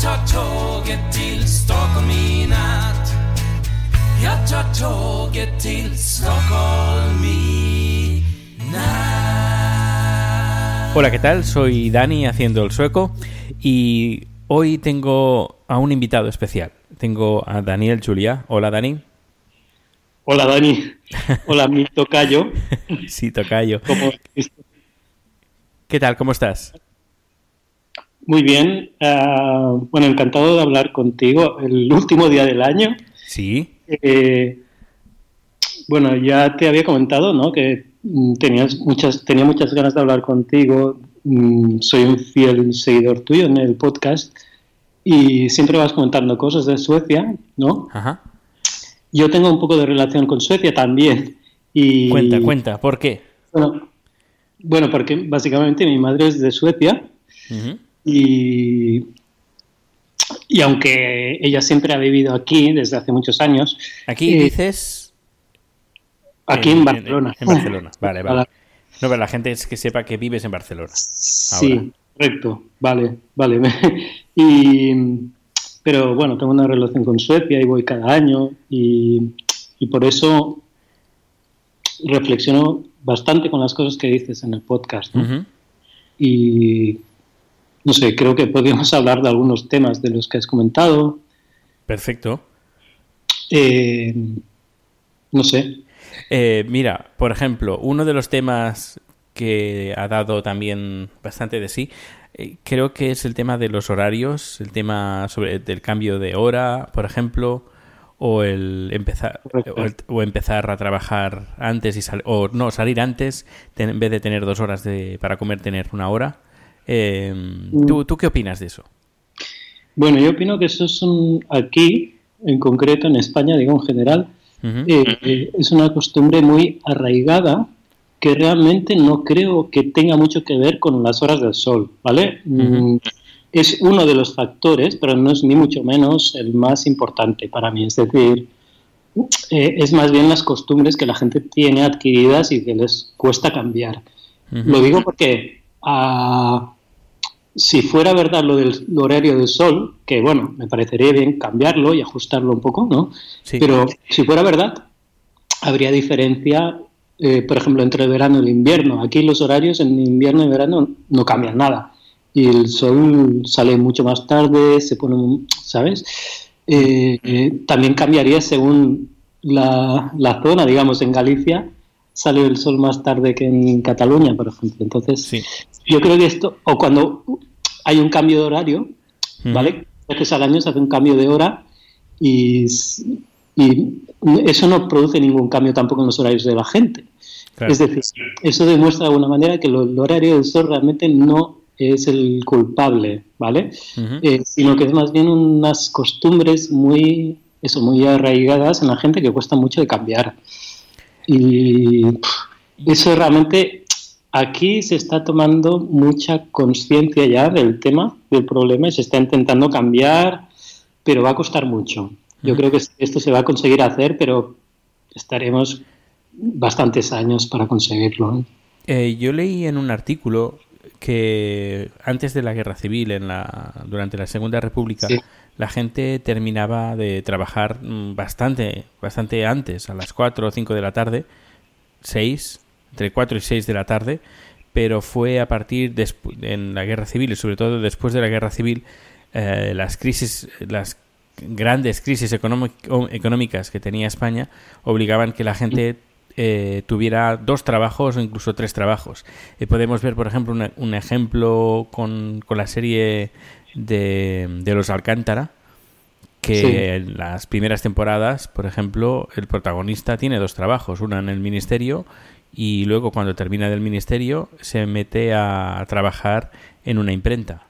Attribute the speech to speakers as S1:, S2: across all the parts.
S1: Jag tar tåget till Stockholm i natt Jag tar tåget till Stockholm i natt
S2: Hola, ¿qué tal? Soy Dani haciendo el sueco y hoy tengo a un invitado especial. Tengo a Daniel Julia. Hola, Dani.
S3: Hola Dani, hola mi tocayo.
S2: sí, tocayo.
S3: ¿Cómo-
S2: ¿Qué tal? ¿Cómo estás?
S3: Muy bien, ah, bueno, encantado de hablar contigo. El último día del año.
S2: Sí.
S3: Eh, bueno, ya te había comentado, ¿no? Que mm, tenías muchas, tenía muchas ganas de hablar contigo. Mm, soy un fiel seguidor tuyo en el podcast y siempre vas comentando cosas de Suecia, ¿no?
S2: Ajá.
S3: Yo tengo un poco de relación con Suecia también. Y,
S2: Cuenta, cuenta. ¿Por qué?
S3: Bueno, bueno, porque básicamente mi madre es de Suecia
S2: Ujú.
S3: Y, y aunque ella siempre ha vivido aquí desde hace muchos años,
S2: Aquí
S3: Eh,
S2: dices...
S3: aquí en, Barcelona.
S2: En, Barcelona, vale, vale. No, pero la gente es que sepa que vives en Barcelona.
S3: Sí,
S2: Ahora.
S3: correcto, vale, vale. y, pero bueno, tengo una relación con Suecia y voy cada año y, y por eso reflexiono bastante con las cosas que dices en el podcast. Y no sé, creo que podríamos hablar de algunos temas de los que has comentado.
S2: Perfecto.
S3: Eh, no sé.
S2: Eh, mira, por ejemplo, uno de los temas que ha dado también bastante de sí, eh, creo que es el tema de los horarios, el tema sobre del cambio de hora, por ejemplo, o el empezar o, el- o empezar a trabajar antes y sal- o no salir antes ten- en vez de tener dos horas de, para comer tener una hora. Eh, ¿tú, ¿Tú qué opinas de eso?
S3: Bueno, yo opino que eso es un, aquí, en concreto en España, digo en general, eh, eh, es una costumbre muy arraigada que realmente no creo que tenga mucho que ver con las horas del sol, ¿vale? Mm, Es uno de los factores, pero no es ni mucho menos el más importante para mí. Es decir, eh, es más bien las costumbres que la gente tiene adquiridas y que les cuesta cambiar. Lo digo porque si fuera verdad lo del horario del sol, que bueno, me parecería bien cambiarlo y ajustarlo un poco, ¿no?
S2: Sí.
S3: Pero si fuera verdad, habría diferencia, eh, por ejemplo, entre el verano y el invierno. Aquí los horarios en invierno y verano no cambian nada. Y el sol sale mucho más tarde, se pone, ¿sabes? Eh, eh, también cambiaría según la, la zona, digamos, en Galicia sale el sol más tarde que en Cataluña, por ejemplo. Entonces,
S2: Sí.
S3: yo creo que esto, o cuando hay un cambio de horario. ¿vale? Veces al año se hace un cambio de hora y, eso no produce ningún cambio tampoco en los horarios de la gente.
S2: Claro.
S3: Es decir, eso demuestra de alguna manera que lo- el horario del sol realmente no es el culpable, ¿vale? Eh, sino que es más bien unas costumbres muy eso, muy arraigadas en la gente que cuesta mucho de cambiar. Y pff, eso realmente aquí se está tomando mucha conciencia ya del tema, del problema, y se está intentando cambiar, pero va a costar mucho. Yo creo que esto se va a conseguir hacer, pero estaremos bastantes años para conseguirlo. ¿eh?
S2: Eh, yo leí en un artículo que antes de la guerra civil, en la, durante la Segunda República,
S3: Sí.
S2: la gente terminaba de trabajar mm, bastante, bastante antes, a las 4 o 5 de la tarde, 6, entre 4 y 6 de la tarde, pero fue a partir despu- en la guerra civil y sobre todo después de la guerra civil, eh, las crisis, las grandes crisis económicas que tenía España obligaban que la gente eh, tuviera dos trabajos o incluso tres trabajos. Eh, podemos ver, por ejemplo, una- un ejemplo con, con la serie de, de los Alcántara, que
S3: Sí.
S2: en las primeras temporadas, por ejemplo, el protagonista tiene dos trabajos, una en el ministerio y luego cuando termina del ministerio se mete a, trabajar en una imprenta.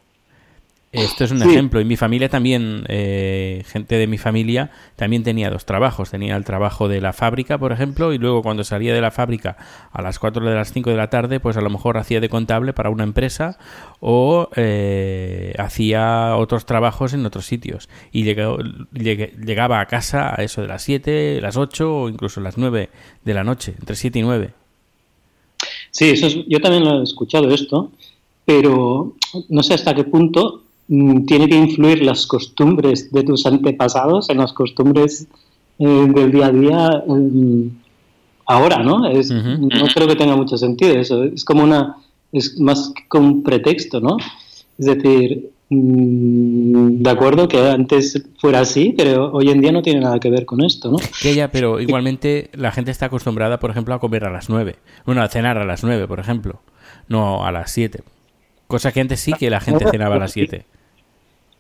S2: Esto es un
S3: Sí.
S2: ejemplo. Y mi familia también, eh, gente de mi familia, también tenía dos trabajos. Tenía el trabajo de la fábrica, por ejemplo, y luego cuando salía de la fábrica a las 4 de las 5 de la tarde, pues a lo mejor hacía de contable para una empresa o eh, hacía otros trabajos en otros sitios. Y llegó- llegué- llegaba a casa a eso de las 7, las 8 o incluso las 9 de la noche, entre 7 y 9.
S3: Sí, eso es- yo también lo he escuchado esto, pero no sé hasta qué punto mm, tiene que influir las costumbres de tus antepasados en las costumbres eh, del día a día mm, ahora, ¿no? Es. No creo que tenga mucho sentido eso. Es como una, es más que un pretexto, ¿no? Es decir, de acuerdo que antes fuera así, pero hoy en día no tiene nada que ver con esto, ¿no?
S2: Que ya, pero igualmente la gente está acostumbrada, por ejemplo, a comer a las 9. Bueno, a cenar a las 9, por ejemplo. No a las 7. Cosa que antes sí que la gente cenaba a las 7.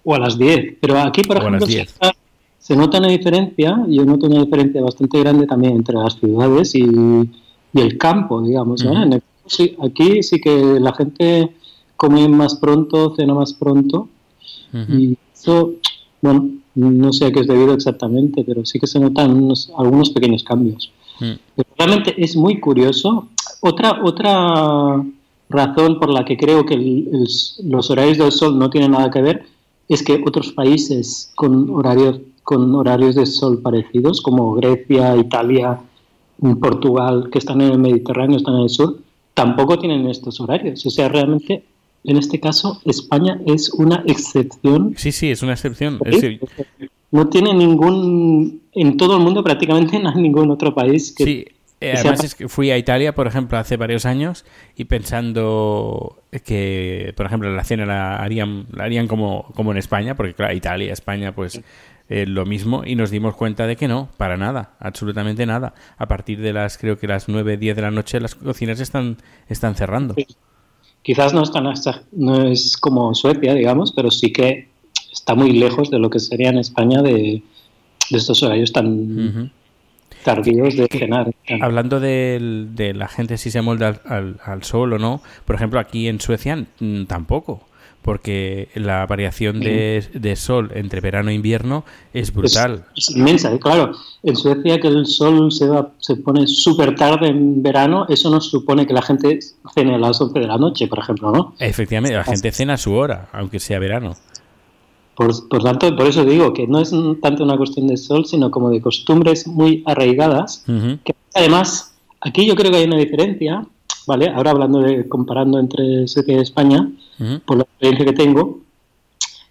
S3: O a las 10. Pero aquí, por
S2: O
S3: ejemplo, se
S2: 10.
S3: nota, se nota una diferencia, yo noto una diferencia bastante grande también entre las ciudades y, y el campo, digamos. ¿no? El- sí, aquí sí que la gente come más pronto, cena más pronto. Y eso, bueno, no sé a qué es debido exactamente, pero sí que se notan unos- algunos pequeños cambios.
S2: Mm.
S3: Pero realmente es muy curioso. Otra, otra razón por la que creo que el- el- los horarios del sol no tienen nada que ver es que otros países con horarios, con horarios de sol parecidos, como Grecia, Italia, Portugal, que están en el Mediterráneo, están en el sur, tampoco tienen estos horarios. O sea, realmente, en este caso, España es una excepción
S2: Sí, sí, es una excepción.
S3: No tiene ningún, en todo el mundo prácticamente no hay ningún otro país que...
S2: sí, eh, además es que fui a Italia, por ejemplo, hace varios años y pensando que, por ejemplo, la cena la harían, la harían como, como en España, porque claro, Italia, España, pues eh, lo mismo y nos dimos cuenta de que no, para nada, absolutamente nada. A partir de las, creo que las 9, 10 de la noche las cocinas están, están cerrando.
S3: Sí. Quizás no es, tan no es como Suecia, digamos, pero sí que está muy lejos de lo que sería en España de, de estos horarios tan tardíos de cenar.
S2: Hablando de, la gente si se molda al, al- al sol o no, por ejemplo, aquí en Suecia mm, tampoco, porque la variación de, de sol entre verano e invierno es brutal.
S3: Es, es inmensa, y claro. En Suecia que el sol se, va, se pone súper tarde en verano, eso no supone que la gente cene a las 11 de la noche, por ejemplo, ¿no?
S2: Efectivamente, la gente cena a su hora, aunque sea verano.
S3: Por, por tanto, por eso digo que no es tanto una cuestión de sol, sino como de costumbres muy arraigadas que además, aquí yo creo que hay una diferencia, ¿vale? Ahora hablando de, comparando entre Suecia y España, por la experiencia que tengo,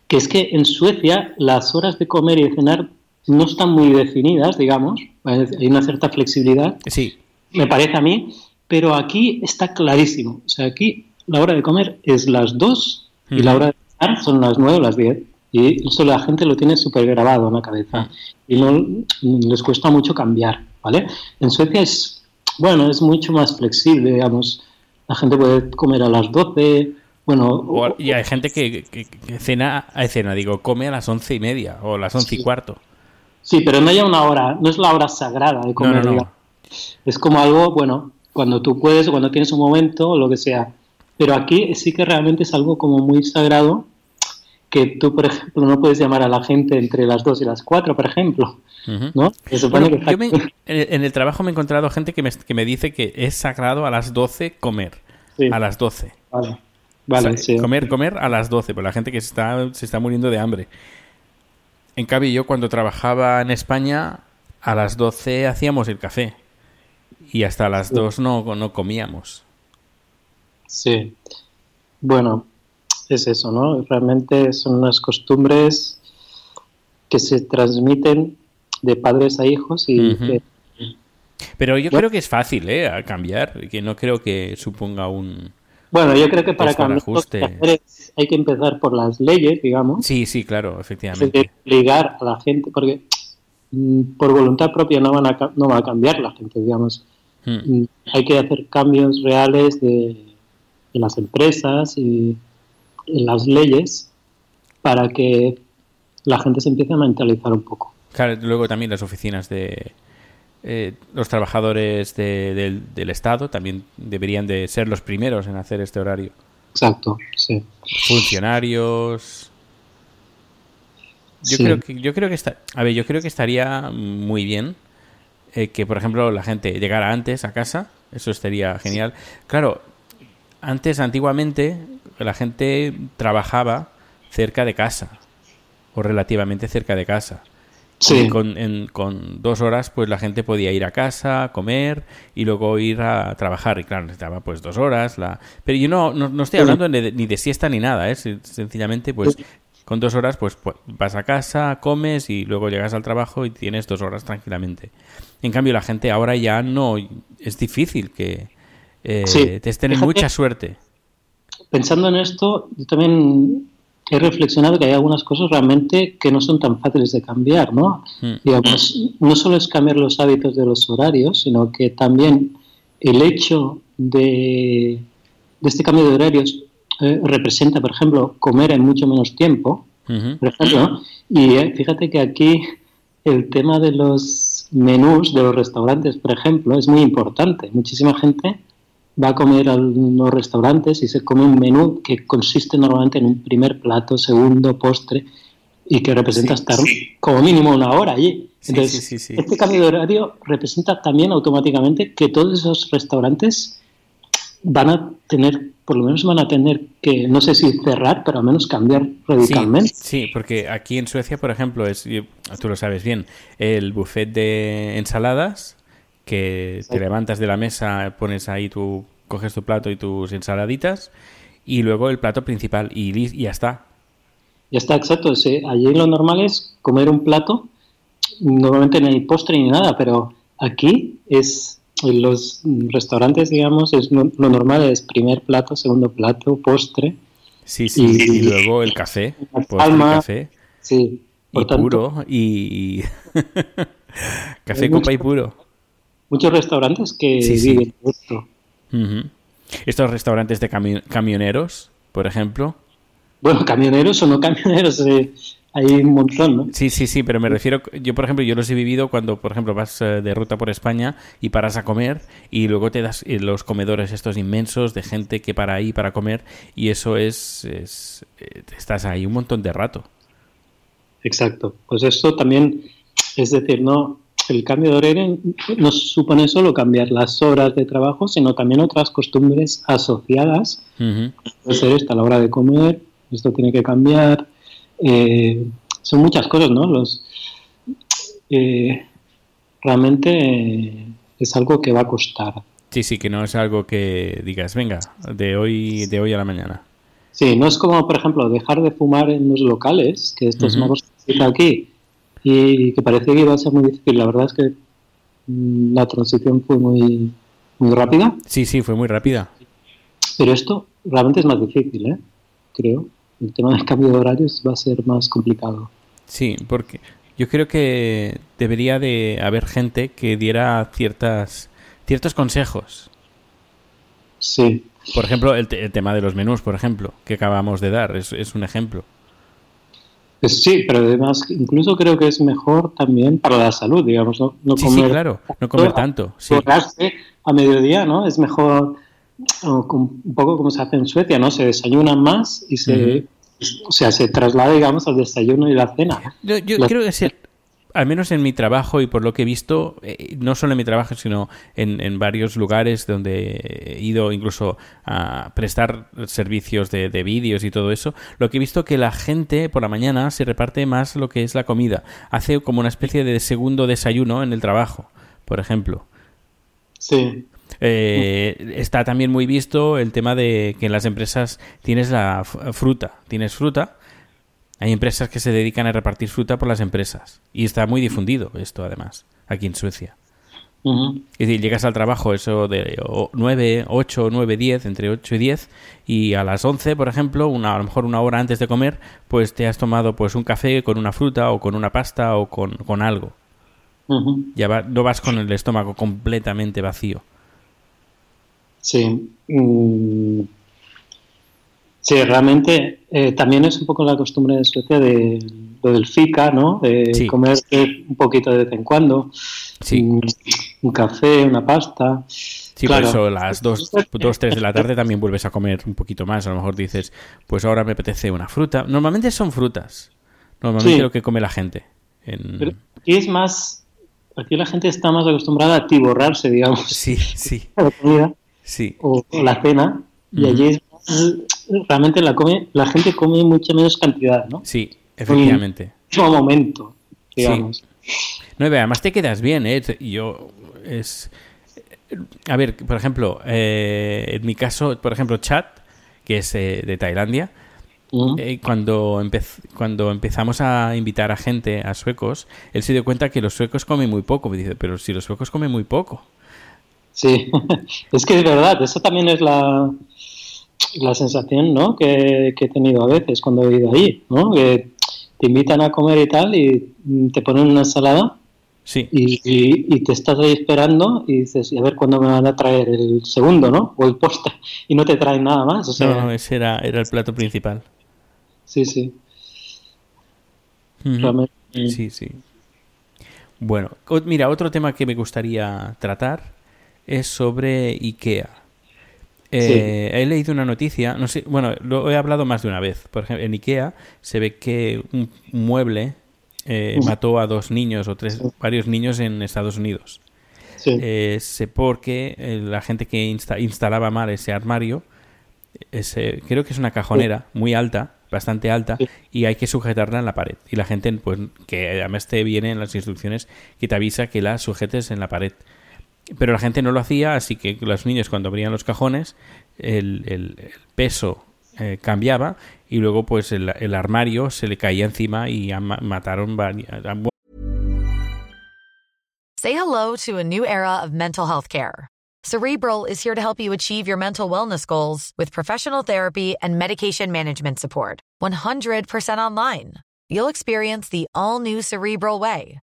S3: que es que en Suecia las horas de comer y de cenar no están muy definidas, digamos, hay una cierta flexibilidad,
S2: Sí,
S3: me parece a mí, pero aquí está clarísimo. O sea, aquí la hora de comer es las 2 y la hora de cenar son las 9 o las 10. Y eso la gente lo tiene súper grabado en la cabeza.
S2: Ah.
S3: Y no les cuesta mucho cambiar, ¿vale? En Suecia es, bueno, es mucho más flexible, digamos. La gente puede comer a las 12, bueno...
S2: O-
S3: o-
S2: y hay gente que, que- que cena, eh, cena, digo, come a las once y media o a las once y
S3: Sí.
S2: cuarto.
S3: sí, pero no hay una hora, no es la hora sagrada de comer,
S2: no, no.
S3: Es como algo, bueno, cuando tú puedes, cuando tienes un momento, o lo que sea. Pero aquí sí que realmente es algo como muy sagrado que tú, por ejemplo, no puedes llamar a la gente entre las 2 y las 4, por ejemplo. ¿no? Se supone
S2: Bueno,
S3: que
S2: yo me- en, el, en el trabajo me he encontrado gente que me, que me dice que es sagrado a las 12 comer.
S3: Sí.
S2: A las 12.
S3: Vale, vale,
S2: O sea,
S3: sí.
S2: Comer, comer a las 12, por la gente que se está, se está muriendo de hambre. En cambio, yo cuando trabajaba en España, a las 12 hacíamos el café. Y hasta las 2 no, no comíamos.
S3: Sí. Bueno, es eso, ¿no? Realmente son unas costumbres que se transmiten de padres a hijos y que-
S2: Pero yo
S3: Yo-
S2: creo que es fácil, ¿eh? A cambiar. Que no creo que suponga un...
S3: bueno, yo creo que para cambiar que hay que empezar por las leyes, digamos,
S2: Sí, sí, claro,
S3: hay
S2: efectivamente.
S3: que obligar a la gente, porque mm, por voluntad propia no, van a, no va a cambiar la gente, digamos.
S2: Mm.
S3: Mm, Hay que hacer cambios reales de, de las empresas y en las leyes para que la gente se empiece a mentalizar un poco.
S2: Claro, luego también las oficinas de eh, los trabajadores de- del, del Estado también deberían de ser los primeros en hacer este horario.
S3: Exacto, sí.
S2: Funcionarios. Yo
S3: Sí.
S2: creo que yo creo que está, a ver, yo creo que estaría muy bien eh, que por ejemplo la gente llegara antes a casa, eso estaría genial. Claro, antes antiguamente la gente trabajaba cerca de casa o relativamente cerca de casa.
S3: Sí.
S2: Con, en- con dos horas, pues la gente podía ir a casa, comer y luego ir a trabajar. Y claro, necesitaba pues dos horas. La... Pero yo no, no, no estoy hablando ni de, ni de siesta ni nada, ¿eh? Sen- Sencillamente, pues con dos horas, pues pu- vas a casa, comes y luego llegas al trabajo y tienes dos horas tranquilamente. En cambio, la gente ahora ya no. Es difícil que eh,
S3: Sí.
S2: te estén
S3: Fíjate-
S2: mucha suerte.
S3: Pensando en esto, yo también he reflexionado que hay algunas cosas realmente que no son tan fáciles de cambiar, ¿no?
S2: Mm.
S3: Digamos, no solo es cambiar los hábitos de los horarios, sino que también el hecho de, de este cambio de horarios eh, representa, por ejemplo, comer en mucho menos tiempo, por ejemplo, ¿no? y eh, fíjate que aquí el tema de los menús de los restaurantes, por ejemplo, es muy importante. Muchísima gente va a comer a los restaurantes y se come un menú que consiste normalmente en un primer plato, segundo, postre y que representa
S2: Sí,
S3: estar como mínimo una hora allí. Entonces,
S2: sí,
S3: este cambio de horario representa también automáticamente que todos esos restaurantes van a tener, por lo menos van a tener que, no sé si cerrar, pero al menos cambiar radicalmente.
S2: Sí, sí, porque aquí en Suecia, por ejemplo, es, tú lo sabes bien, el buffet de ensaladas, que te levantas de la mesa, pones ahí tu, coges tu plato y tus ensaladitas, y luego el plato principal, y, y ya está.
S3: Ya está, exacto. sí. Allí lo normal es comer un plato, normalmente no hay postre ni nada, pero aquí es en los restaurantes, digamos, es lo, lo normal es primer plato, segundo plato, postre.
S2: Sí, sí,
S3: Y-
S2: y, luego el café, postre, café,
S3: Sí, por
S2: y
S3: tanto,
S2: puro, y... y- café, copa y
S3: mucho-
S2: puro.
S3: Muchos restaurantes que
S2: Sí, sí.
S3: viven esto.
S2: Estos restaurantes de cami- camioneros, por ejemplo,
S3: Bueno, camioneros o no camioneros, eh, hay un montón, ¿no?
S2: Sí, sí, sí, pero me refiero, yo por ejemplo, yo los he vivido cuando, por ejemplo, vas eh, de ruta por España y paras a comer y luego te das eh, los comedores estos inmensos de gente que para ahí para comer y eso es, es eh, estás ahí un montón de rato.
S3: Exacto. Pues esto también, es decir, no el cambio de horario no supone solo cambiar las horas de trabajo, sino también otras costumbres asociadas.
S2: Ujú.
S3: Puede ser esta a la hora de comer, esto tiene que cambiar. Eh, son muchas cosas, ¿no? Los, eh, realmente es algo que va a costar.
S2: Sí, sí, que no es algo que digas, venga, de hoy, de hoy a la mañana.
S3: Sí, no es como, por ejemplo, dejar de fumar en los locales, que esto es
S2: Ujú.
S3: una cosa que se hizo aquí y que parecía que iba a ser muy difícil. La verdad es que mm, la transición fue muy, muy rápida,
S2: Sí, sí, fue muy rápida.
S3: pero esto realmente es más difícil, ¿eh? creo. El tema del cambio de horarios va a ser más complicado.
S2: Sí, porque yo creo que debería de haber gente que diera ciertas, ciertos consejos.
S3: Sí,
S2: Por ejemplo, el, el tema de los menús, por ejemplo, que acabamos de dar, es, es un ejemplo.
S3: Pues sí, pero además incluso creo que es mejor también para la salud, digamos, no, no
S2: Sí,
S3: comer
S2: sí, claro, no comer tanto. Sí.
S3: a mediodía, ¿no? Es mejor, un poco como se hace en Suecia, ¿no? Se desayuna más y se o sea, se traslada, digamos, al desayuno y la cena.
S2: Yo, yo
S3: Los-
S2: creo que es al menos en mi trabajo y por lo que he visto, eh, no solo en mi trabajo, sino en, en varios lugares donde he ido incluso a prestar servicios de, de vídeos y todo eso, lo que he visto que la gente por la mañana se reparte más lo que es la comida. Hace como una especie de segundo desayuno en el trabajo, por ejemplo.
S3: Sí,
S2: Eh, está también muy visto el tema de que en las empresas tienes la fruta. Tienes fruta. Hay empresas que se dedican a repartir fruta por las empresas. Y está muy difundido esto, además, aquí en Suecia.
S3: ujú,
S2: Es decir, llegas al trabajo eso de o- 9, 8, 9, 10, entre 8 y 10, y a las 11, por ejemplo, una, a lo mejor una hora antes de comer, pues te has tomado pues un café con una fruta o con una pasta o con, con algo.
S3: ujú.
S2: Ya va- no vas con el estómago completamente vacío.
S3: Sí. mm, Sí, realmente eh, también es un poco la costumbre de Suecia de lo del fika, ¿no? De
S2: Sí.
S3: comer un poquito de vez en cuando.
S2: Sí.
S3: Un, un café, una pasta.
S2: Sí,
S3: Claro.
S2: por eso a las 2, 2, 3 de la tarde también vuelves a comer un poquito más. A lo mejor dices, pues ahora me apetece una fruta. Normalmente son frutas. Normalmente
S3: Sí.
S2: lo que come la gente. En-
S3: Pero aquí es más. Aquí la gente está más acostumbrada a tiborrarse, digamos,
S2: Sí, sí,
S3: la comida
S2: sí.
S3: o o la cena. Y allí es más- realmente la, come, la gente come mucha menos cantidad, ¿no?
S2: Sí, efectivamente.
S3: En mismo momento, digamos.
S2: No, y además te quedas bien, ¿eh? Yo, es... A ver, por ejemplo, eh, en mi caso, por ejemplo, Chat, que es eh, de Tailandia, eh, cuando, empez- cuando empezamos a invitar a gente, a suecos, él se dio cuenta que los suecos comen muy poco. Me dice, pero si los suecos comen muy poco.
S3: Sí, es que es verdad, eso también es la, la sensación ¿no? que, que he tenido a veces cuando he ido ahí, ¿no? que te invitan a comer y tal y te ponen una ensalada
S2: Sí,
S3: y, y- y te estás ahí esperando y dices, a ver cuándo me van a traer el segundo, ¿no? O el postre y no te traen nada más, o sea,
S2: no, no, ese era, era el plato principal.
S3: sí, sí.
S2: Sí, sí. Bueno, mira, otro tema que me gustaría tratar es sobre IKEA. Eh, He leído una noticia, no sé, bueno, lo he hablado más de una vez. Por ejemplo, en IKEA se ve que un mueble eh, mató a dos niños o tres, varios niños en Estados Unidos.
S3: Sí,
S2: Eh, sé porque eh, la gente que insta- instalaba mal ese armario, ese, creo que es una cajonera muy alta, bastante alta, y hay que sujetarla en la pared. Y la gente, pues, que además te viene en las instrucciones que te avisa que la sujetes en la pared. Pero la gente no lo hacía, así que los niños cuando abrían los cajones, el, el- el peso eh, cambiaba y luego pues el, el armario se le caía encima y mataron varias...
S4: Say hello to a new era of mental health care. Cerebral is here to help you achieve your mental wellness goals with professional therapy and medication management support. 100% online. You'll experience the all new Cerebral Way,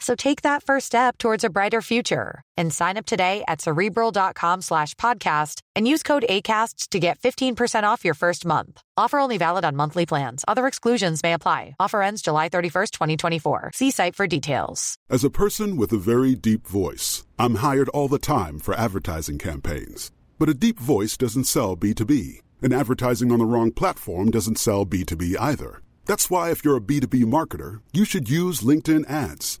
S4: So take that first step towards a brighter future and sign up today at cerebral.com slash podcast and use code ACAST to get 15% off your first month. Offer only valid on monthly plans. Other exclusions may apply. Offer ends July 31st, 2024. See site for details.
S5: As a person with a very deep voice, I'm hired all the time for advertising campaigns. But a deep voice doesn't sell B2B, and advertising on the wrong platform doesn't sell B2B either. That's why, if you're a B2B marketer, you should use LinkedIn ads.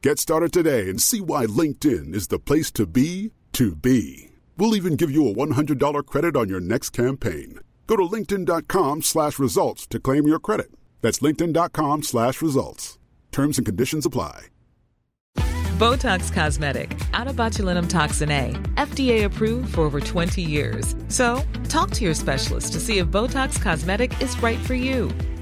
S5: Get started today and see why LinkedIn is the place to be to be. We'll even give you a $100 credit on your next campaign. Go to linkedin.com slash results to claim your credit. That's linkedin.com slash results. Terms and conditions apply.
S6: Botox Cosmetic, out of botulinum toxin A, FDA approved for over 20 years. So, talk to your specialist to see if Botox Cosmetic is right for you.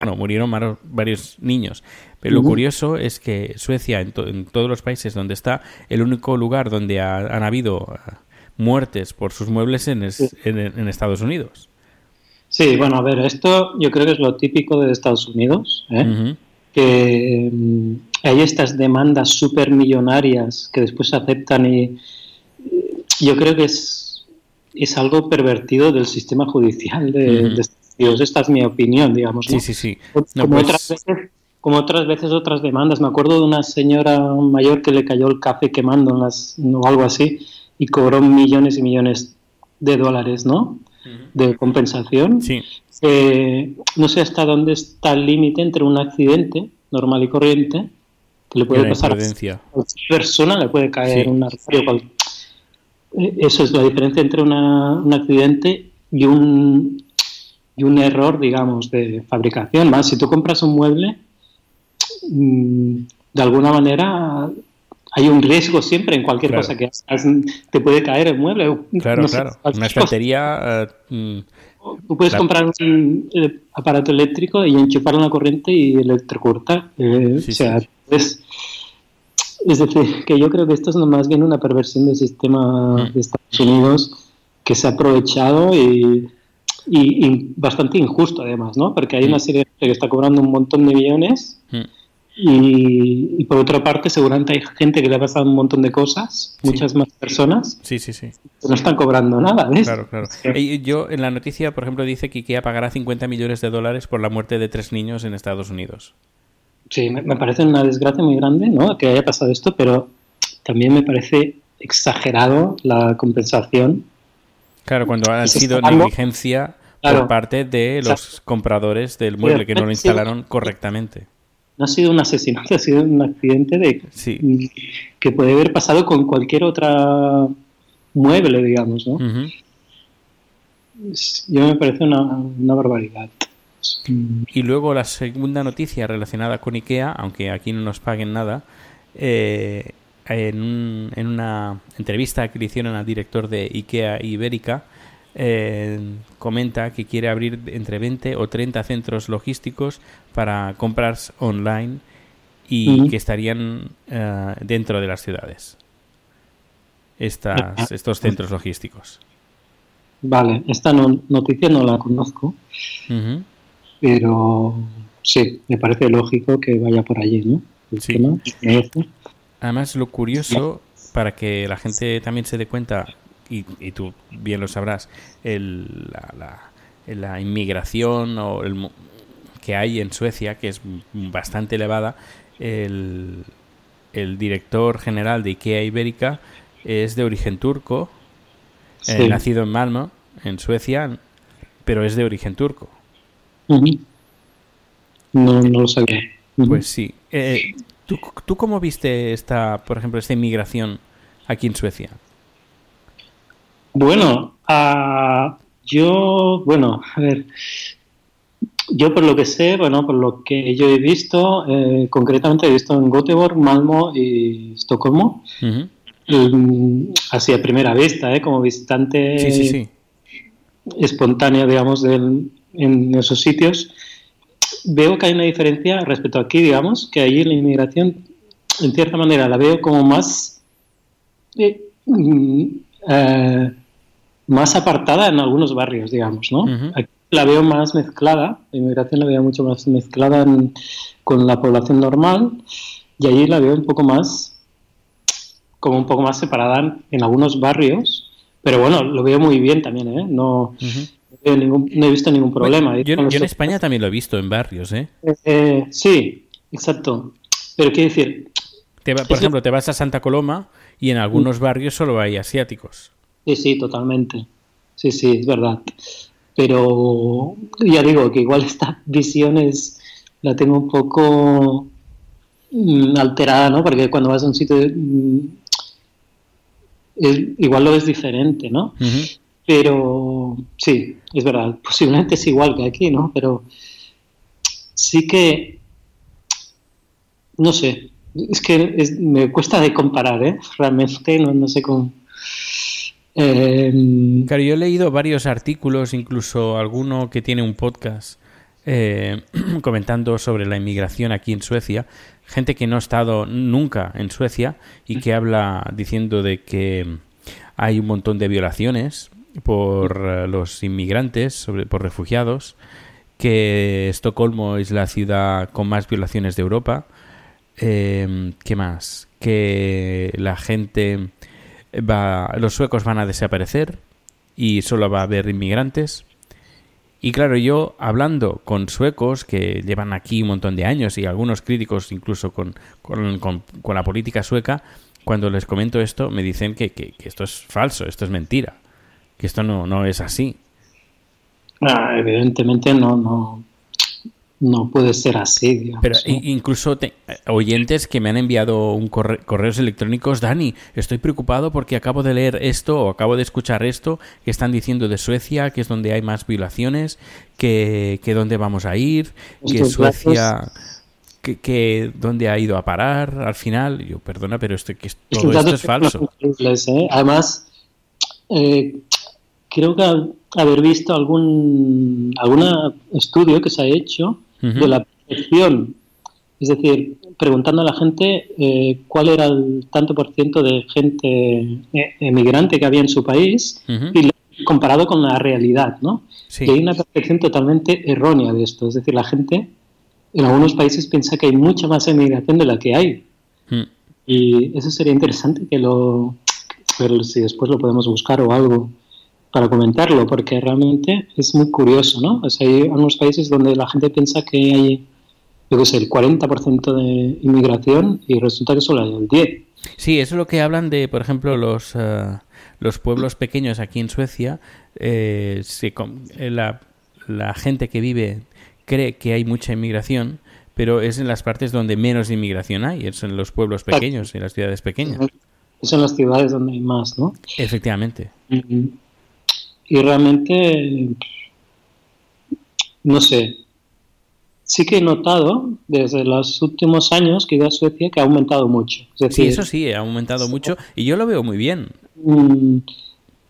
S2: Bueno, murieron varios niños. Pero lo curioso es que Suecia, en, to- en todos los países donde está, el único lugar donde ha- han habido eh, muertes por sus muebles en, es- en- en Estados Unidos.
S3: Sí, bueno, a ver, esto yo creo que es lo típico de Estados Unidos, ¿eh? Que mm, hay estas demandas súper millonarias que después se aceptan y y yo creo que es, es algo pervertido del sistema judicial de, de Unidos. Esta es mi opinión, digamos. ¿no?
S2: Sí, sí, sí.
S3: Como,
S2: pues-
S3: otras veces, como otras veces otras demandas. Me acuerdo de una señora mayor que le cayó el café quemando en las, o algo así y cobró millones y millones de dólares, ¿no? De compensación.
S2: Sí,
S3: Eh, no sé hasta dónde está el límite entre un accidente normal y corriente que le puede
S2: una
S3: pasar a cualquier persona, le puede caer
S2: Sí.
S3: un armario. cual- Eh, Eso es la diferencia entre una- un accidente y un, y un error, digamos, de fabricación. Más, si tú compras un mueble, mm, de alguna manera hay un riesgo siempre en cualquier
S2: Claro.
S3: cosa que hagas. Te puede caer el mueble.
S2: Claro,
S3: no
S2: claro. Una estantería. eh, mm,
S3: Tú puedes comprar un eh, aparato eléctrico y enchufarlo en la corriente y electrocutar. Eh,
S2: Sí,
S3: o sea,
S2: sí.
S3: es, es decir, que yo creo que esto es más bien una perversión del sistema
S2: Mm.
S3: de Estados Unidos que se ha aprovechado y, y- y bastante injusto además, ¿no? Porque hay
S2: Mm.
S3: una serie de gente que está cobrando un montón de millones
S2: mm.
S3: y, y por otra parte seguramente hay gente que le ha pasado un montón de cosas,
S2: Sí.
S3: muchas más personas,
S2: Sí, sí, sí.
S3: que no están cobrando nada, ¿ves?
S2: Claro, claro.
S3: Sí.
S2: Yo en la noticia, por ejemplo, dice que IKEA pagará 50 millones de dólares por la muerte de tres niños en Estados Unidos.
S3: Sí, me, me parece una desgracia muy grande ¿no? que haya pasado esto, pero también me parece exagerado la compensación.
S2: Claro, cuando ha sido negligencia
S3: Claro.
S2: por parte de los
S3: Exacto.
S2: compradores del mueble que no lo instalaron correctamente.
S3: No ha sido un asesinato, ha sido un accidente de
S2: Sí.
S3: que puede haber pasado con cualquier otra mueble, digamos. ¿no? Yo me parece una, una barbaridad.
S2: Y luego la segunda noticia relacionada con IKEA, aunque aquí no nos paguen nada, eh, en, un- en una entrevista que le hicieron al director de IKEA Ibérica, eh, comenta que quiere abrir entre 20 o 30 centros logísticos para compras online y que estarían eh, dentro de las ciudades. Estas, estos centros logísticos.
S3: Vale, esta no- noticia no la conozco, pero sí, me parece lógico que vaya por allí, ¿no? El
S2: Sí.
S3: tema, merece.
S2: Además, lo curioso, para que la gente también se dé cuenta, y, y tú bien lo sabrás, el- la, la- la inmigración o el que hay en Suecia, que es bastante elevada, el, el director general de IKEA Ibérica es de origen turco, eh, nacido en Malmö, en Suecia, pero es de origen turco.
S3: No, no lo sabía.
S2: Pues sí. Eh, ¿tú, ¿Tú cómo viste esta, por ejemplo, esta inmigración aquí en Suecia?
S3: Bueno, ah, yo, bueno, a ver, yo por lo que sé, bueno, por lo que yo he visto, eh, concretamente he visto en Göteborg, Malmo y Estocolmo, mm, así a primera vista, eh, como visitante
S2: Sí, sí, sí.
S3: espontáneo, digamos, del- en esos sitios, veo que hay una diferencia respecto a aquí, digamos, que allí la inmigración, en cierta manera, la veo como más, eh, mm, eh, más apartada en algunos barrios, digamos, ¿no? Aquí la veo más mezclada, la inmigración la veo mucho más mezclada en- con la población normal, y allí la veo un poco más, como un poco más separada en, en algunos barrios, pero bueno, lo veo muy bien también, ¿eh? No,
S2: Ujú.
S3: no veo ningún- no he visto ningún problema.
S2: Bueno, yo, en España también lo he visto en barrios, ¿eh?
S3: Eh, sí, exacto. Pero quiero decir,
S2: Te va- por ejemplo, te vas a Santa Coloma y en algunos barrios solo hay asiáticos.
S3: sí, sí, totalmente. Sí, sí, es verdad. pero ya digo que igual esta visión es, la tengo un poco mm, alterada, ¿no? Porque cuando vas a un sitio, mm, es- igual lo ves diferente, ¿no? Pero sí, es verdad, posiblemente es igual que aquí, ¿no? Pero sí que, no sé, es que me cuesta de comparar, ¿eh? Realmente no, no sé cómo... Eh,
S2: Claro, yo he leído varios artículos, incluso alguno que tiene un podcast eh, comentando sobre la inmigración aquí en Suecia. Gente que no ha estado nunca en Suecia y que habla diciendo de que hay un montón de violaciones por eh, los inmigrantes, sobre, por refugiados, que Estocolmo es la ciudad con más violaciones de Europa. Eh, ¿Qué más? Que la gente va, los suecos van a desaparecer y solo va a haber inmigrantes. Y claro, yo hablando con suecos que llevan aquí un montón de años y algunos críticos incluso con, con, con- la política sueca, cuando les comento esto me dicen que, que- que esto es falso, esto es mentira, que esto no, no es así.
S3: ah, evidentemente no, no, no puede ser así, digamos.
S2: Pero incluso te- oyentes que me han enviado un corre- correos electrónicos, Dani, estoy preocupado porque acabo de leer esto o acabo de escuchar esto que están diciendo de Suecia, que es donde hay más violaciones, que, que dónde vamos a ir, que Suecia, que, que dónde ha ido a parar al final. Yo, perdona, pero esto, que todo esto es falso.
S3: ¿eh? Además, eh, creo que ha- haber visto algún algún estudio que se ha hecho
S2: Ujú.
S3: de la percepción, es decir, preguntando a la gente eh, cuál era el tanto por ciento de gente eh, emigrante que había en su país
S2: Ujú.
S3: y lo- comparado con la realidad, ¿no?
S2: Sí.
S3: Y hay una percepción totalmente errónea de esto, es decir, la gente en algunos países piensa que hay mucha más emigración de la que hay.
S2: Mm.
S3: Y eso sería interesante que lo. Pero si después lo podemos buscar o algo para comentarlo, porque realmente es muy curioso, ¿no? O sea, hay algunos países donde la gente piensa que hay, yo qué sé, el 40% de inmigración y resulta que solo hay el 10%.
S2: Sí, eso es lo que hablan de, por ejemplo, los, eh, los pueblos pequeños aquí en Suecia. eh, se eh, la, la gente que vive cree que hay mucha inmigración, pero es en las partes donde menos inmigración hay, es en los pueblos pequeños, en las ciudades pequeñas.
S3: Es en las ciudades donde hay más, ¿no?
S2: Efectivamente.
S3: Y realmente, no sé, sí que he notado desde los últimos años que he ido a Suecia que ha aumentado mucho. Es
S2: Sí, eso sí, ha aumentado mucho y yo lo veo muy bien.
S3: mm,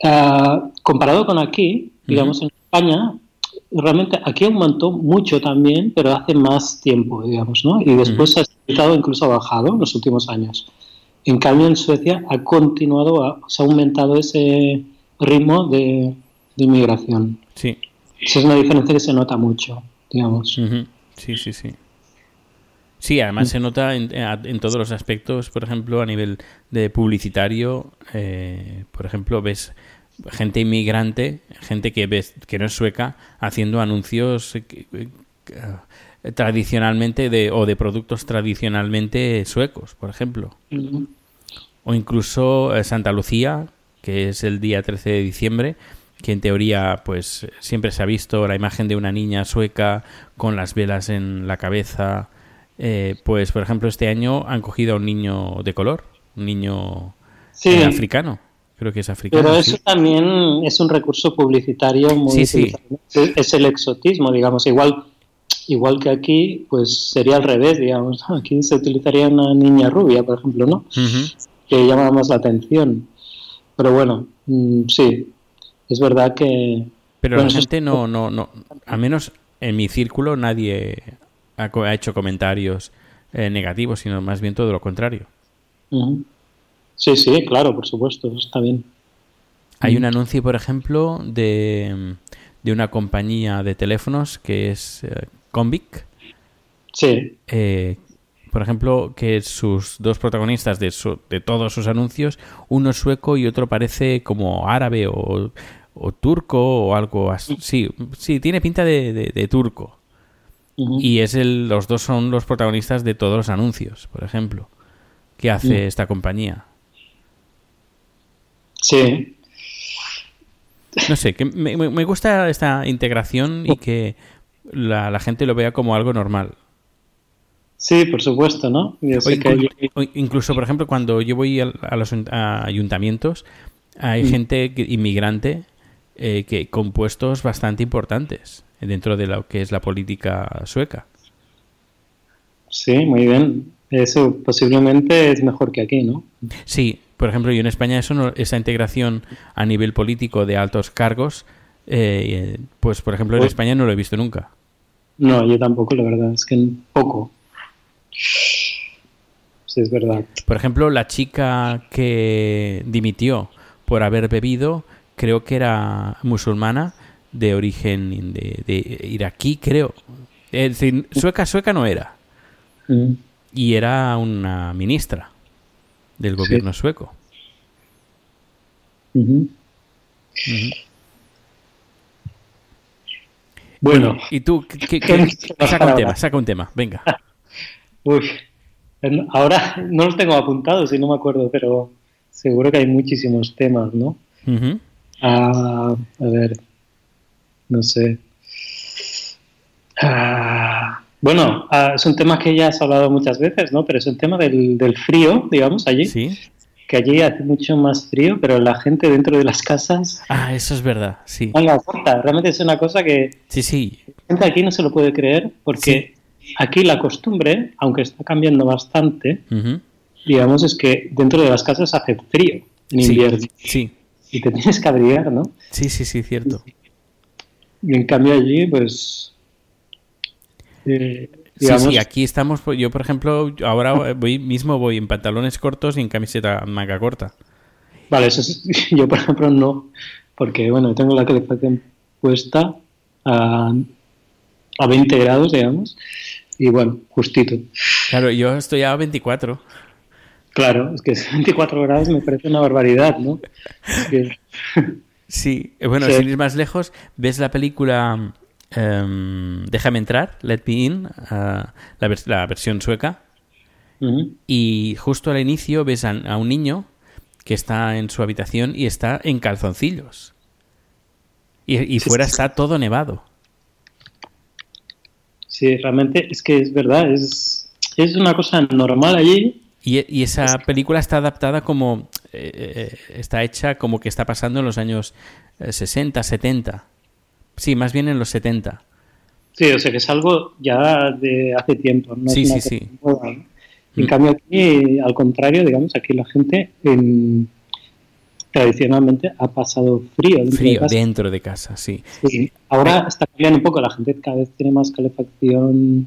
S3: ah, comparado con aquí, digamos en España, realmente aquí aumentó mucho también, pero hace más tiempo, digamos, ¿no? Y después ha estado incluso ha bajado en los últimos años. En cambio, en Suecia ha continuado, a- se ha aumentado ese ritmo de, de inmigración.
S2: Sí.
S3: Esa es una diferencia que se nota mucho, digamos.
S2: Sí, sí, sí. Sí, además se nota en, en todos los aspectos, por ejemplo, a nivel de publicitario, eh, por ejemplo, ves gente inmigrante, gente que ves que no es sueca, haciendo anuncios eh, que- tradicionalmente de, o de productos tradicionalmente suecos, por ejemplo. O incluso eh, Santa Lucía, que es el día 13 de diciembre, que en teoría pues siempre se ha visto la imagen de una niña sueca con las velas en la cabeza. Eh, pues por ejemplo este año han cogido a un niño de color, un niño
S3: Sí.
S2: eh, africano. Creo que es africano.
S3: Pero
S2: sí.
S3: eso también es un recurso publicitario muy
S2: Sí.
S3: Es, es el exotismo, digamos. Igual, igual que aquí, pues sería al revés, digamos. Aquí se utilizaría una niña rubia, por ejemplo, ¿no? Que llama más la atención. Pero bueno, mm, sí, es verdad que...
S2: Pero
S3: bueno,
S2: la gente no, no, no, al menos en mi círculo nadie ha, hecho comentarios eh, negativos, sino más bien todo lo contrario.
S3: Sí, sí, claro, por supuesto, eso está bien.
S2: Hay un anuncio, por ejemplo, de, de una compañía de teléfonos que es eh, Comviq.
S3: Sí,
S2: eh, por ejemplo, que sus dos protagonistas de, su- de todos sus anuncios, uno es sueco y otro parece como árabe o, o turco o algo así. Sí, sí, tiene pinta de, de- de turco. Y es el, los dos son los protagonistas de todos los anuncios, por ejemplo, que hace esta compañía.
S3: sí.
S2: No sé, que me, me- gusta esta integración y que la, la gente lo vea como algo normal.
S3: Sí, por supuesto, ¿no? Yo que hay-
S2: incluso, por ejemplo, cuando yo voy a, los a ayuntamientos, hay gente que- inmigrante eh, que con puestos bastante importantes dentro de lo que es la política sueca.
S3: Sí, muy bien. Eso posiblemente es mejor que aquí, ¿no?
S2: Sí, por ejemplo, yo en España eso no- esa integración a nivel político de altos cargos, eh, pues por ejemplo en
S3: Pues-
S2: España no lo he visto nunca.
S3: No, yo tampoco, la verdad, es que poco. Sí, es verdad.
S2: Por ejemplo, la chica que dimitió por haber bebido, creo que era musulmana de origen de, de iraquí, creo. Es decir, sueca, sueca no era.
S3: Mm.
S2: Y era una ministra del gobierno sueco.
S3: Bueno,
S2: ¿Y tú? ¿qué- qué-
S3: ¿Qué nos
S2: qué-
S3: queda
S2: saca un tema, saca un tema, venga.
S3: uy, en- ahora no los tengo apuntados y no me acuerdo, pero seguro que hay muchísimos temas, ¿no?
S2: Ujú.
S3: Ah, a ver, no sé. Ah, bueno, ah, es un tema que ya has hablado muchas veces, ¿no? Pero es el tema del, del frío, digamos, allí.
S2: Sí.
S3: Que allí hace mucho más frío, pero la gente dentro de las casas
S2: Ah, eso es verdad, sí.
S3: manga corta. Realmente es una cosa que
S2: Sí, sí.
S3: la gente aquí no se lo puede creer porque aquí la costumbre, aunque está cambiando bastante, digamos, es que dentro de las casas hace frío en
S2: Sí,
S3: invierno
S2: Sí,
S3: y te tienes que abrigar, ¿no?
S2: sí, sí, sí, cierto.
S3: Y en cambio allí, pues... eh, digamos,
S2: Sí, sí, aquí estamos, pues, yo por ejemplo, ahora voy mismo voy en pantalones cortos y en camiseta manga corta.
S3: Vale, eso es- yo por ejemplo no, porque bueno, tengo la calefacción puesta a, a 20 grados, digamos, y bueno, justito.
S2: Claro, yo estoy a 24.
S3: Claro, es que 24 grados me parece una barbaridad, ¿no? Es que-
S2: Sí, eh, bueno,
S3: Sí.
S2: sin ir más lejos, ves la película em, Déjame entrar, Let Me In, ah, la, vers- la versión sueca, y justo al inicio ves a, a un niño que está en su habitación y está en calzoncillos. Y, y
S3: Sí,
S2: fuera
S3: sí.
S2: está todo nevado.
S3: Sí, realmente es que es verdad, es, es una cosa normal allí.
S2: Y, y esa película está adaptada como. eh, eh, está hecha como que está pasando en los años eh, 60, 70. Sí, más bien en los 70.
S3: Sí, o sea que es algo ya de hace tiempo. No
S2: Sí, sí, sí.
S3: nueva, ¿no? En
S2: Mm.
S3: cambio aquí, al contrario, digamos, aquí la gente em, tradicionalmente ha pasado frío. dentro de
S2: Frío,
S3: casa.
S2: dentro de casa, sí.
S3: Sí, ahora está cambiando un poco, la gente cada vez tiene más calefacción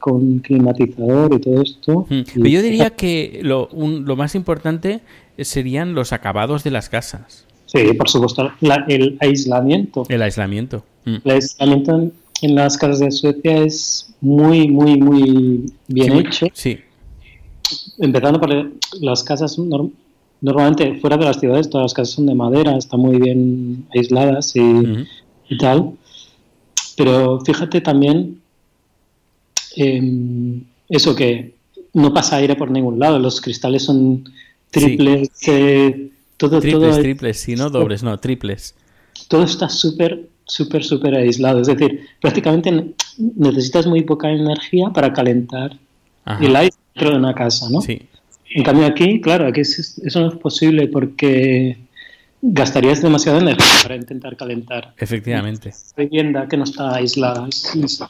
S3: con climatizador y todo esto.
S2: Mm.
S3: Y-
S2: yo diría que lo, un- lo más importante serían los acabados de las casas.
S3: Sí, por supuesto, la- el aislamiento.
S2: El aislamiento. Mm.
S3: El aislamiento en, en las casas de Suecia es muy, muy, muy bien
S2: Sí,
S3: hecho.
S2: Sí.
S3: Empezando por las casas, nor- normalmente fuera de las ciudades, todas las casas son de madera, están muy bien aisladas y, y tal. Pero fíjate también em, eso que no pasa aire por ningún lado, los cristales son triples, eh, todo,
S2: Triples,
S3: todo,
S2: triples, sí, no dobles, no, triples.
S3: todo está súper, súper, súper aislado. Es decir, prácticamente ne- necesitas muy poca energía para calentar
S2: Ajá.
S3: el aire dentro de una casa, ¿no?
S2: Sí.
S3: En cambio aquí, claro, aquí es- eso no es posible porque gastarías demasiada energía para intentar calentar.
S2: Efectivamente.
S3: Vivienda que no está aislada. Es- es-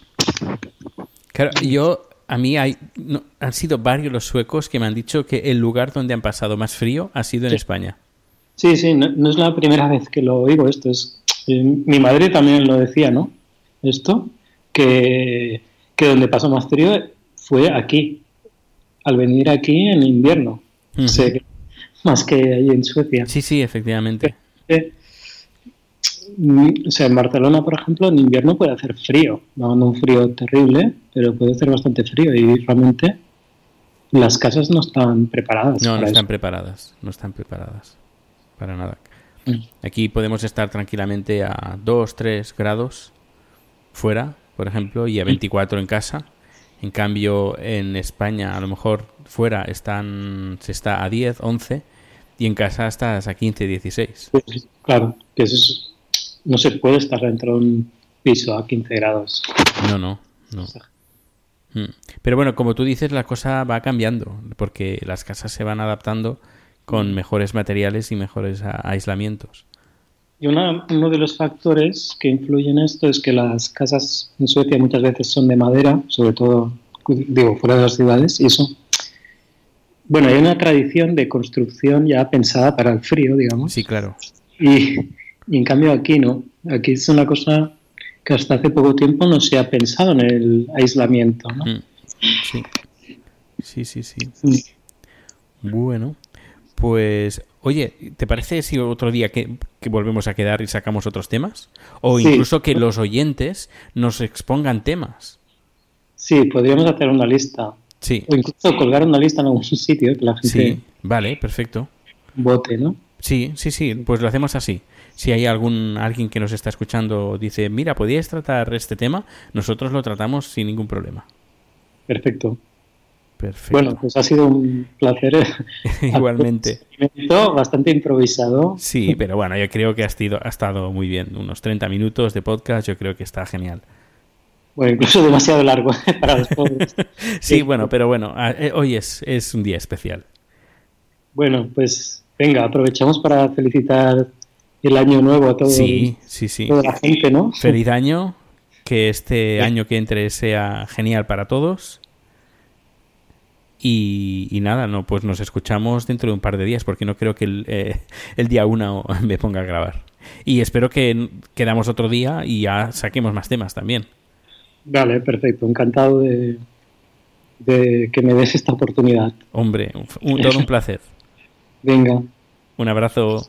S2: Claro, yo, a mí hay, no, han sido varios los suecos que me han dicho que el lugar donde han pasado más frío ha sido en
S3: Sí.
S2: España.
S3: Sí, sí, no, no es la primera vez que lo oigo esto. Es, eh, mi madre también lo decía, ¿no? Esto, que, que donde pasó más frío fue aquí, al venir aquí en invierno. O sea, más que ahí en Suecia.
S2: Sí, sí, efectivamente.
S3: Eh, O sea, en Barcelona, por ejemplo, en invierno puede hacer frío, no no un frío terrible, pero puede hacer bastante frío y realmente las casas no están preparadas.
S2: No, no están
S3: eso.
S2: preparadas, no están preparadas. Para nada.
S3: Mm.
S2: Aquí podemos estar tranquilamente a 2, 3 grados fuera, por ejemplo, y a 24 en casa. En cambio, en España, a lo mejor fuera están se está a 10, 11 y en casa estás a 15, 16.
S3: Pues, claro, que eso es no se puede estar dentro de un piso a 15 grados.
S2: No, no, no. Mm. Pero bueno, como tú dices, la cosa va cambiando, porque las casas se van adaptando con mejores materiales y mejores aislamientos.
S3: Y una- uno de los factores que influyen en esto es que las casas en Suecia muchas veces son de madera, sobre todo, digo, fuera de las ciudades, y eso. Bueno, hay una tradición de construcción ya pensada para el frío, digamos.
S2: Sí, claro.
S3: Y, y en cambio aquí no. Aquí es una cosa que hasta hace poco tiempo no se ha pensado en el aislamiento. ¿no?
S2: Mm. Sí. Sí, sí, sí.
S3: Mm.
S2: Bueno, pues, oye, ¿te parece si otro día que, que volvemos a quedar y sacamos otros temas? O
S3: Sí.
S2: incluso que los oyentes nos expongan temas.
S3: Sí, podríamos hacer una lista.
S2: Sí,
S3: O incluso colgar una lista en algún sitio que la gente
S2: sí, vale, perfecto.
S3: vote, ¿no?
S2: Sí, sí, sí, pues lo hacemos así. Si hay algún alguien que nos está escuchando dice, mira, podíais tratar este tema, nosotros lo tratamos sin ningún problema.
S3: Perfecto.
S2: Perfecto.
S3: Bueno, pues ha sido un placer.
S2: Igualmente.
S3: Bastante improvisado.
S2: Sí, pero bueno, yo creo que ha estado, ha estado muy bien. Unos 30 minutos de podcast, yo creo que está genial.
S3: Bueno, incluso demasiado largo ¿eh? para los pobres.
S2: Sí, bueno, pero bueno, eh, hoy es, es un día especial.
S3: Bueno, pues venga, aprovechamos para felicitar el año nuevo a todo,
S2: Sí, sí, sí.
S3: toda la gente, ¿no?
S2: Feliz año, que este año que entre sea genial para todos. Y, y nada, no, pues nos escuchamos dentro de un par de días, porque no creo que el, eh, el día uno me ponga a grabar. Y espero que quedamos otro día y ya saquemos más temas también.
S3: Vale, perfecto. Encantado de, de que me des esta oportunidad.
S2: Hombre, un- todo un placer.
S3: Venga,
S2: Un abrazo.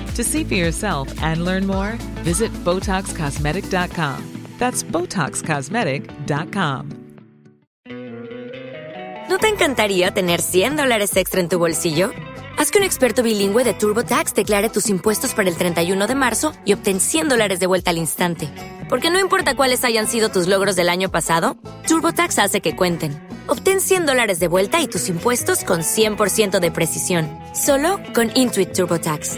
S6: To see for yourself and learn more, visit BotoxCosmetic.com. That's BotoxCosmetic.com.
S7: ¿No te encantaría tener 100 dólares extra en tu bolsillo? Haz que un experto bilingüe de TurboTax declare tus impuestos para el 31 de marzo y obtén 100 dólares de vuelta al instante. Porque no importa cuáles hayan sido tus logros del año pasado, TurboTax hace que cuenten. Obtén 100 dólares de vuelta y tus impuestos con 100% de precisión, solo con Intuit TurboTax.